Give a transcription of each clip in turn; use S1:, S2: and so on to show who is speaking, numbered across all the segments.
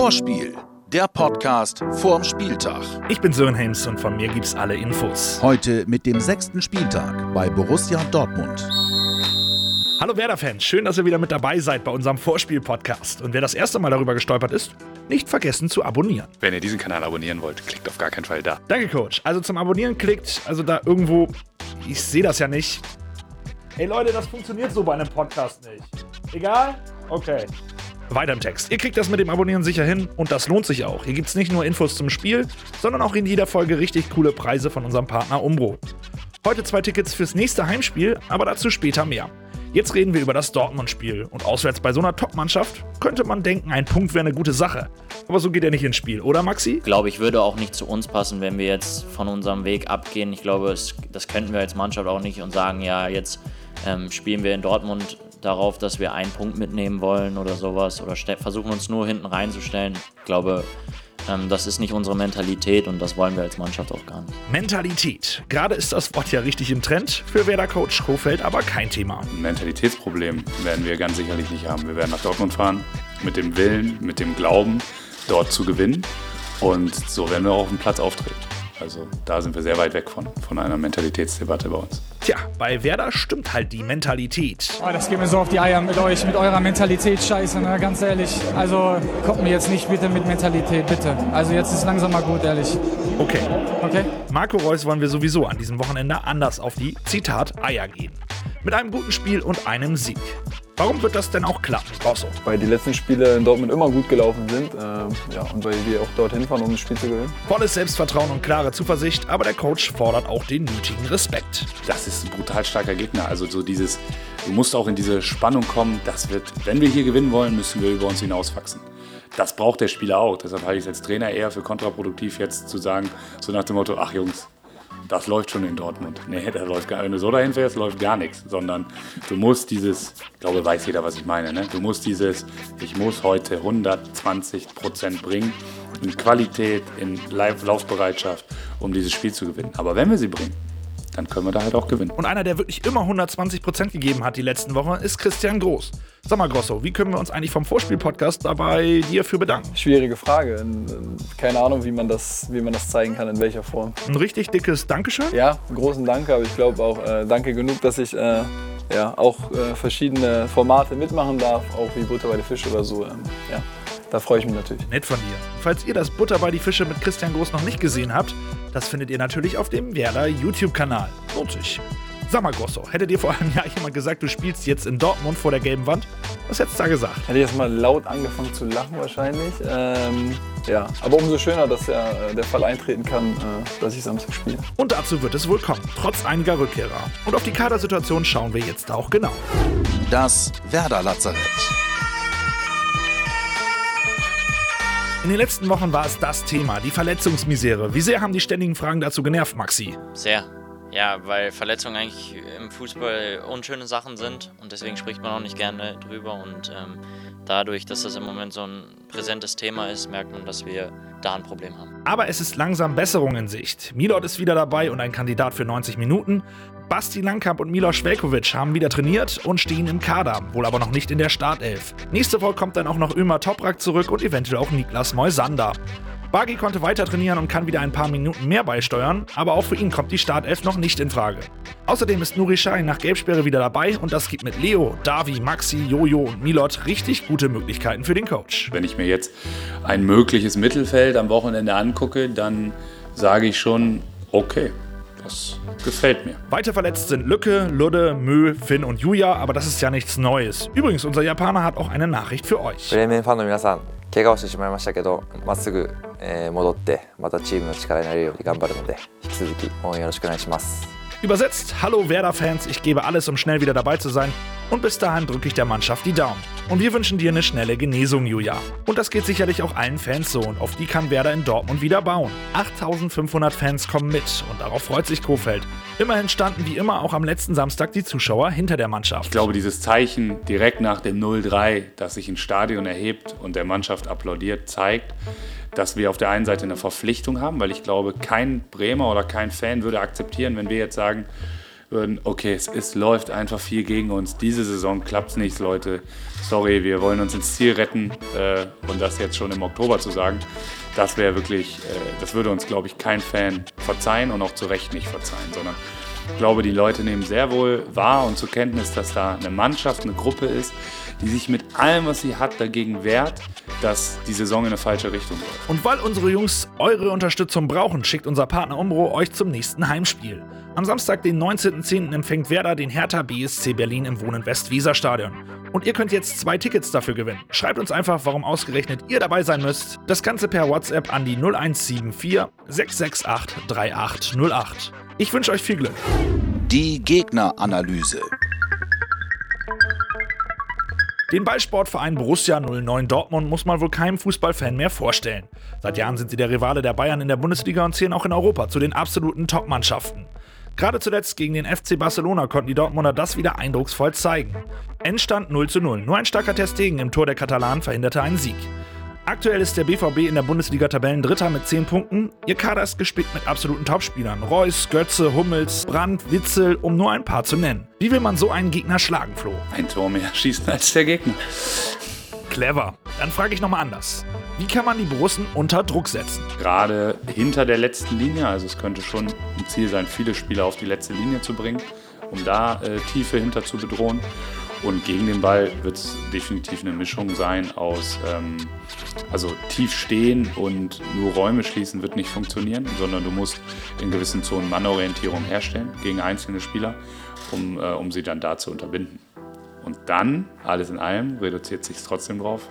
S1: Vorspiel, der Podcast vorm Spieltag.
S2: Ich bin Sören Helms und von mir gibt's alle Infos.
S1: Heute mit dem sechsten Spieltag bei Borussia Dortmund.
S2: Hallo Werder-Fans, schön, dass ihr wieder mit dabei seid bei unserem Vorspiel-Podcast. Und wer das erste Mal darüber gestolpert ist, nicht vergessen zu abonnieren.
S3: Wenn ihr diesen Kanal abonnieren wollt, klickt auf gar keinen Fall da.
S2: Danke, Coach. Also zum Abonnieren klickt, also da irgendwo, ich sehe das ja nicht. Hey Leute, das funktioniert so bei einem Podcast nicht. Egal? Okay. Weiter im Text. Ihr kriegt das mit dem Abonnieren sicher hin und das lohnt sich auch. Hier gibt es nicht nur Infos zum Spiel, sondern auch in jeder Folge richtig coole Preise von unserem Partner Umbro. Heute zwei Tickets fürs nächste Heimspiel, aber dazu später mehr. Jetzt reden wir über das Dortmund-Spiel und auswärts bei so einer Top-Mannschaft könnte man denken, ein Punkt wäre eine gute Sache. Aber so geht er nicht ins Spiel, oder Maxi?
S4: Ich glaube, ich würde auch nicht zu uns passen, wenn wir jetzt von unserem Weg abgehen. Ich glaube, es, das könnten wir als Mannschaft auch nicht und sagen, ja, jetzt ähm, spielen wir in Dortmund darauf, dass wir einen Punkt mitnehmen wollen oder sowas oder versuchen uns nur hinten reinzustellen. Ich glaube, ähm, das ist nicht unsere Mentalität und das wollen wir als Mannschaft auch gar nicht.
S2: Mentalität. Gerade ist das Wort ja richtig im Trend, für Werder-Coach Kofeld aber kein Thema.
S3: Ein Mentalitätsproblem werden wir ganz sicherlich nicht haben. Wir werden nach Dortmund fahren mit dem Willen, mit dem Glauben, dort zu gewinnen und so werden wir auch auf dem Platz auftreten. Also da sind wir sehr weit weg von, von einer Mentalitätsdebatte bei uns.
S2: Tja, bei Werder stimmt halt die Mentalität.
S5: Oh, das geht mir so auf die Eier mit euch, mit eurer Mentalität scheiße, ne? ganz ehrlich. Also kommt mir jetzt nicht bitte mit Mentalität, bitte. Also jetzt ist langsam mal gut, ehrlich.
S2: Okay.
S5: Okay?
S2: Marco Reus wollen wir sowieso an diesem Wochenende anders auf die, Zitat, Eier gehen. Mit einem guten Spiel und einem Sieg. Warum wird das denn auch klappen, Rosso?
S6: Weil die letzten Spiele in Dortmund immer gut gelaufen sind äh, ja, und weil wir auch dorthin fahren, um das Spiel zu gewinnen.
S2: Volles Selbstvertrauen und klare Zuversicht, aber der Coach fordert auch den nötigen Respekt.
S3: Das ist ein brutal starker Gegner. Also so dieses, du musst auch in diese Spannung kommen, das wird, wenn wir hier gewinnen wollen, müssen wir über uns hinauswachsen. Das braucht der Spieler auch. Deshalb halte ich es als Trainer eher für kontraproduktiv, jetzt zu sagen, so nach dem Motto, ach Jungs, das läuft schon in Dortmund. Nee, da läuft gar, wenn du so dahin fährst, läuft gar nichts. Sondern du musst dieses, ich glaube, weiß jeder, was ich meine, ne? du musst dieses, ich muss heute 120 Prozent bringen, in Qualität, in Laufbereitschaft, um dieses Spiel zu gewinnen. Aber wenn wir sie bringen, dann können wir da halt auch gewinnen.
S2: Und einer, der wirklich immer 120% gegeben hat die letzten Wochen, ist Christian Groß. Sag mal, Grosso, wie können wir uns eigentlich vom Vorspiel-Podcast dabei dir für bedanken?
S6: Schwierige Frage. Keine Ahnung, wie man das, wie man das zeigen kann, in welcher Form.
S2: Ein richtig dickes Dankeschön?
S6: Ja, großen Dank, aber ich glaube auch äh, danke genug, dass ich äh, ja, auch äh, verschiedene Formate mitmachen darf, auch wie Butter bei den Fisch oder so. Ähm, ja. Da freue ich mich natürlich.
S2: Nett von dir. Falls ihr das Butter bei die Fische mit Christian Groß noch nicht gesehen habt, das findet ihr natürlich auf dem Werder YouTube-Kanal. Lohnt sich. Sag mal, Grosso, hätte dir vor einem Jahr jemand gesagt, du spielst jetzt in Dortmund vor der gelben Wand? Was hättest du da gesagt?
S6: Hätte ich jetzt mal laut angefangen zu lachen wahrscheinlich. Ähm, ja, aber umso schöner, dass ja äh, der Fall eintreten kann, äh, dass ich Samstag spiele.
S2: Und dazu wird es wohl kommen, trotz einiger Rückkehrer. Und auf die Kadersituation schauen wir jetzt auch genau.
S1: Das Werder-Lazarett.
S2: In den letzten Wochen war es das Thema, die Verletzungsmisere. Wie sehr haben die ständigen Fragen dazu genervt, Maxi?
S4: Sehr. Ja, weil Verletzungen eigentlich im Fußball unschöne Sachen sind und deswegen spricht man auch nicht gerne drüber. Und ähm, dadurch, dass das im Moment so ein präsentes Thema ist, merkt man, dass wir da ein Problem haben.
S2: Aber es ist langsam Besserung in Sicht. Milot ist wieder dabei und ein Kandidat für 90 Minuten. Basti Langkamp und Milos Velkovic haben wieder trainiert und stehen im Kader, wohl aber noch nicht in der Startelf. Nächste Woche kommt dann auch noch Ömer Toprak zurück und eventuell auch Niklas Moisander. Bagi konnte weiter trainieren und kann wieder ein paar Minuten mehr beisteuern, aber auch für ihn kommt die Startelf noch nicht in Frage. Außerdem ist Nuri Sahin nach Gelbsperre wieder dabei und das gibt mit Leo, Davi, Maxi, Jojo und Milot richtig gute Möglichkeiten für den Coach.
S3: Wenn ich mir jetzt ein mögliches Mittelfeld am Wochenende angucke, dann sage ich schon, okay, das gefällt mir.
S2: Weiter verletzt sind Lücke, Ludde, Mö, Finn und Julia, aber das ist ja nichts Neues. Übrigens, unser Japaner hat auch eine Nachricht für euch.
S7: 怪我をしてしまいましたけどまっすぐ、えー戻ってまたチームの力になれるように頑張るので引き続き応援よろしくお願いします
S2: Übersetzt, hallo Werder-Fans, ich gebe alles, um schnell wieder dabei zu sein. Und bis dahin drücke ich der Mannschaft die Daumen. Und wir wünschen dir eine schnelle Genesung, Julia. Und das geht sicherlich auch allen Fans so. Und auf die kann Werder in Dortmund wieder bauen. 8500 Fans kommen mit. Und darauf freut sich Kofeld. Immerhin standen wie immer auch am letzten Samstag die Zuschauer hinter der Mannschaft.
S3: Ich glaube, dieses Zeichen direkt nach dem 0-3, das sich ein Stadion erhebt und der Mannschaft applaudiert, zeigt, dass wir auf der einen Seite eine Verpflichtung haben, weil ich glaube, kein Bremer oder kein Fan würde akzeptieren, wenn wir jetzt sagen, würden, okay, es, es läuft einfach viel gegen uns. Diese Saison klappt es nicht, Leute. Sorry, wir wollen uns ins Ziel retten. Äh, und das jetzt schon im Oktober zu sagen, das wäre wirklich, äh, das würde uns, glaube ich, kein Fan verzeihen und auch zu Recht nicht verzeihen, sondern ich glaube, die Leute nehmen sehr wohl wahr und zur Kenntnis, dass da eine Mannschaft, eine Gruppe ist, die sich mit allem, was sie hat, dagegen wehrt, dass die Saison in eine falsche Richtung läuft.
S2: Und weil unsere Jungs eure Unterstützung brauchen, schickt unser Partner Umbro euch zum nächsten Heimspiel. Am Samstag, den 19.10. empfängt Werder den Hertha BSC Berlin im Wohnen West-Weser-Stadion. Und ihr könnt jetzt zwei Tickets dafür gewinnen. Schreibt uns einfach, warum ausgerechnet ihr dabei sein müsst. Das Ganze per WhatsApp an die 0174 668 3808. Ich wünsche euch viel Glück.
S1: Die Gegneranalyse.
S2: Den Ballsportverein Borussia 09 Dortmund muss man wohl keinem Fußballfan mehr vorstellen. Seit Jahren sind sie der Rivale der Bayern in der Bundesliga und zählen auch in Europa zu den absoluten Top-Mannschaften. Gerade zuletzt gegen den FC Barcelona konnten die Dortmunder das wieder eindrucksvoll zeigen. Endstand 0 zu 0. Nur ein starker Testegen im Tor der Katalanen verhinderte einen Sieg. Aktuell ist der BVB in der Bundesliga Tabellendritter mit 10 Punkten. Ihr Kader ist gespickt mit absoluten Topspielern. Reus, Götze, Hummels, Brandt, Witzel, um nur ein paar zu nennen. Wie will man so einen Gegner schlagen, Flo?
S3: Ein Tor mehr schießen als der Gegner.
S2: Clever. Dann frage ich nochmal anders. Wie kann man die Borussen unter Druck setzen?
S3: Gerade hinter der letzten Linie, also es könnte schon ein Ziel sein, viele Spieler auf die letzte Linie zu bringen, um da äh, Tiefe hinter zu bedrohen. Und gegen den Ball wird es definitiv eine Mischung sein aus, ähm, also tief stehen und nur Räume schließen wird nicht funktionieren, sondern du musst in gewissen Zonen Mannorientierung herstellen gegen einzelne Spieler, um, äh, um sie dann da zu unterbinden. Und dann, alles in allem, reduziert sich trotzdem drauf,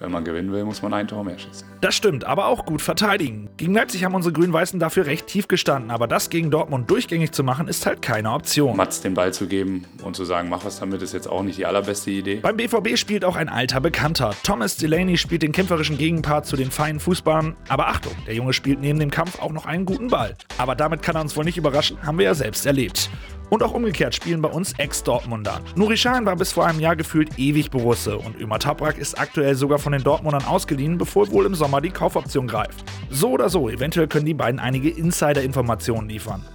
S3: wenn man gewinnen will, muss man ein Tor mehr schießen.
S2: Das stimmt, aber auch gut verteidigen. Gegen Leipzig haben unsere Grün-Weißen dafür recht tief gestanden, aber das gegen Dortmund durchgängig zu machen, ist halt keine Option.
S3: Mats den Ball zu geben und zu sagen, mach was damit, ist jetzt auch nicht die allerbeste Idee.
S2: Beim BVB spielt auch ein alter Bekannter. Thomas Delaney spielt den kämpferischen Gegenpart zu den feinen Fußballern. Aber Achtung, der Junge spielt neben dem Kampf auch noch einen guten Ball. Aber damit kann er uns wohl nicht überraschen, haben wir ja selbst erlebt. Und auch umgekehrt spielen bei uns Ex-Dortmunder. Nuri Sahin war bis vor einem Jahr gefühlt ewig Borusse und Ömer Toprak ist aktuell sogar von den Dortmundern ausgeliehen, bevor wohl im Sommer die Kaufoption greift. So oder so, eventuell können die beiden einige Insider-Informationen liefern.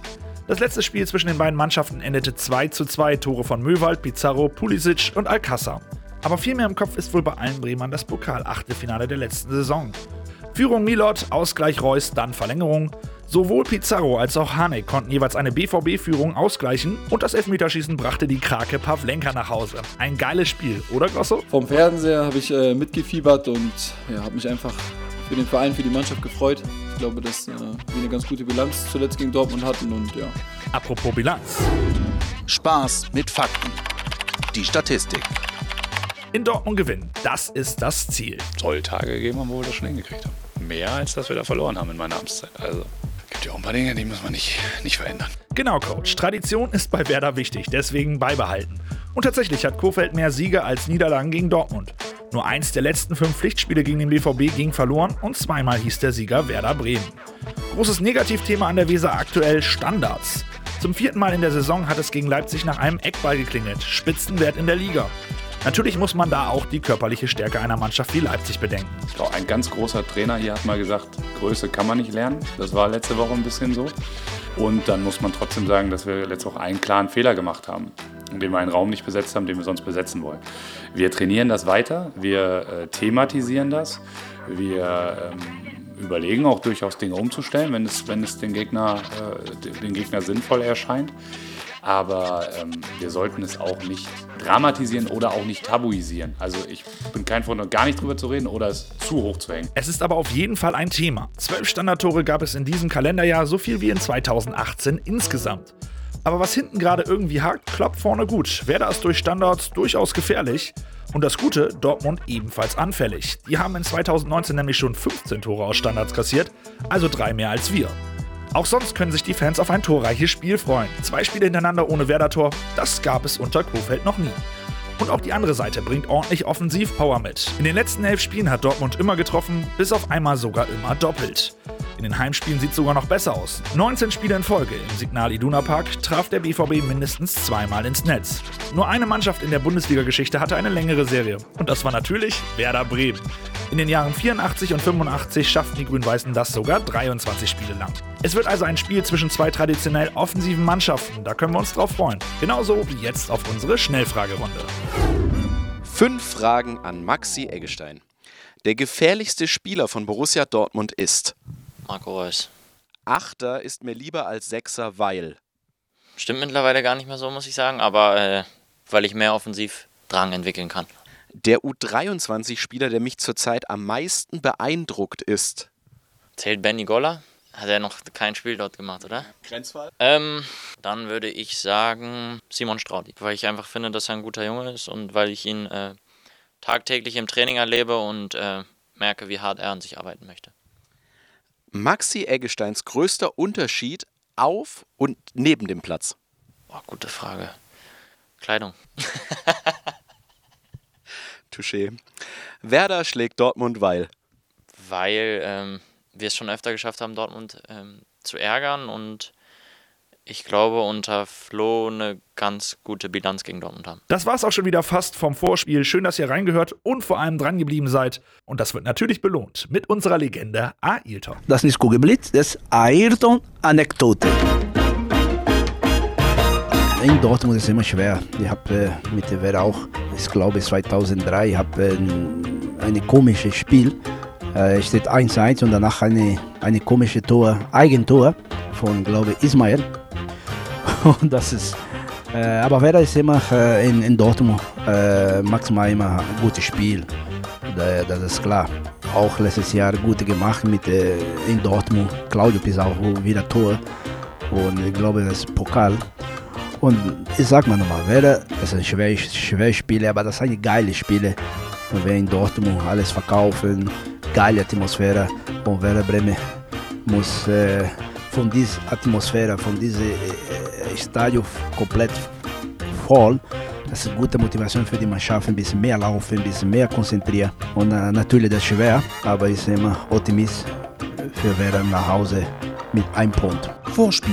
S2: Das letzte Spiel zwischen den beiden Mannschaften endete 2 zu 2 Tore von Möwald, Pizarro, Pulisic und Alcázar. Aber viel mehr im Kopf ist wohl bei allen Bremern das Pokal-Achtelfinale der letzten Saison. Führung Milot, Ausgleich Reus, dann Verlängerung. Sowohl Pizarro als auch Hanek konnten jeweils eine BVB-Führung ausgleichen und das Elfmeterschießen brachte die Krake Pavlenka nach Hause. Ein geiles Spiel, oder Grosso?
S6: Vom Fernseher habe ich äh, mitgefiebert und ja, habe mich einfach für den Verein, für die Mannschaft gefreut. Ich glaube, dass äh, wir eine ganz gute Bilanz zuletzt gegen Dortmund hatten und ja.
S2: Apropos Bilanz.
S1: Spaß mit Fakten. Die Statistik.
S2: In Dortmund gewinnen, das ist das Ziel.
S3: Soll Tage gegeben haben, wo wir das schon hingekriegt haben. Mehr als dass wir da verloren haben in meiner Amtszeit. Also gibt ja auch ein paar Dinge, die muss man nicht, nicht verändern.
S2: Genau, Coach. Tradition ist bei Werder wichtig, deswegen beibehalten. Und tatsächlich hat Kofeld mehr Siege als Niederlagen gegen Dortmund. Nur eins der letzten fünf Pflichtspiele gegen den BVB ging verloren und zweimal hieß der Sieger Werder Bremen. Großes Negativthema an der Weser aktuell Standards. Zum vierten Mal in der Saison hat es gegen Leipzig nach einem Eckball geklingelt. Spitzenwert in der Liga. Natürlich muss man da auch die körperliche Stärke einer Mannschaft wie Leipzig bedenken.
S3: Ein ganz großer Trainer hier hat mal gesagt, Größe kann man nicht lernen. Das war letzte Woche ein bisschen so. Und dann muss man trotzdem sagen, dass wir letzte Woche einen klaren Fehler gemacht haben, indem wir einen Raum nicht besetzt haben, den wir sonst besetzen wollen. Wir trainieren das weiter, wir äh, thematisieren das, wir ähm, überlegen auch durchaus Dinge umzustellen, wenn es, wenn es den, Gegner, äh, den Gegner sinnvoll erscheint. Aber ähm, wir sollten es auch nicht dramatisieren oder auch nicht tabuisieren. Also ich bin kein Freund, gar nicht drüber zu reden oder es zu hoch zu hängen.
S2: Es ist aber auf jeden Fall ein Thema. Zwölf Standardtore gab es in diesem Kalenderjahr, so viel wie in 2018 insgesamt. Aber was hinten gerade irgendwie hakt, klappt vorne gut. Werder ist durch Standards durchaus gefährlich. Und das Gute, Dortmund ebenfalls anfällig. Die haben in 2019 nämlich schon 15 Tore aus Standards kassiert, also drei mehr als wir. Auch sonst können sich die Fans auf ein torreiches Spiel freuen. Zwei Spiele hintereinander ohne Werder-Tor, das gab es unter Kofeld noch nie. Und auch die andere Seite bringt ordentlich Offensivpower mit. In den letzten elf Spielen hat Dortmund immer getroffen, bis auf einmal sogar immer doppelt. In den Heimspielen sieht es sogar noch besser aus. 19 Spiele in Folge im Signal Iduna Park traf der BVB mindestens zweimal ins Netz. Nur eine Mannschaft in der Bundesliga-Geschichte hatte eine längere Serie. Und das war natürlich Werder Bremen. In den Jahren 84 und 85 schafften die Grün-Weißen das sogar 23 Spiele lang. Es wird also ein Spiel zwischen zwei traditionell offensiven Mannschaften, da können wir uns drauf freuen. Genauso wie jetzt auf unsere Schnellfragerunde.
S8: Fünf Fragen an Maxi Eggestein. Der gefährlichste Spieler von Borussia Dortmund ist.
S4: Marco Reus.
S8: Achter ist mir lieber als Sechser, weil.
S4: Stimmt mittlerweile gar nicht mehr so, muss ich sagen, aber äh, weil ich mehr Offensivdrang entwickeln kann.
S8: Der U23-Spieler, der mich zurzeit am meisten beeindruckt ist.
S4: Zählt Benny Goller? Hat er noch kein Spiel dort gemacht, oder?
S8: Grenzfall?
S4: Ähm, dann würde ich sagen Simon Straudi, weil ich einfach finde, dass er ein guter Junge ist und weil ich ihn äh, tagtäglich im Training erlebe und äh, merke, wie hart er an sich arbeiten möchte.
S8: Maxi Eggesteins größter Unterschied auf und neben dem Platz?
S4: Boah, gute Frage. Kleidung.
S8: Touché. Werder schlägt Dortmund, weil.
S4: Weil ähm, wir es schon öfter geschafft haben, Dortmund ähm, zu ärgern und ich glaube, unter Flo eine ganz gute Bilanz gegen Dortmund haben.
S2: Das war's auch schon wieder fast vom Vorspiel. Schön, dass ihr reingehört und vor allem dran geblieben seid. Und das wird natürlich belohnt mit unserer Legende Ailton.
S9: Das ist Kugelblitz, das Ayrton-Anekdote. In Dortmund ist es immer schwer. Ich habe äh, mit der Werder auch, ich glaube 2003, ich habe äh, ein komisches Spiel. Äh, steht 1-1 und danach eine, eine komische Tor, Eigentor von, glaube ich, Ismail. Und das ist, äh, aber Werder ist immer äh, in, in Dortmund äh, maximal immer ein gutes Spiel. Da, das ist klar. Auch letztes Jahr gut gemacht mit äh, in Dortmund. Claudio Pizarro wieder Tor. Und ich glaube, das ist Pokal. Und ich sag mal nochmal, Werder ist ein schwer, schwer Spiel, aber das ist ein geiles Spiel. Und wir in Dortmund alles verkaufen, geile Atmosphäre. Und Werder Bremen muss äh, von dieser Atmosphäre, von diesem äh, Stadion komplett voll. Das ist gute Motivation für die Mannschaft, ein bisschen mehr laufen, ein bisschen mehr konzentrieren. Und äh, natürlich das ist schwer, aber ich bin immer Optimist für Werder nach Hause mit einem Punkt.
S1: Vorspiel,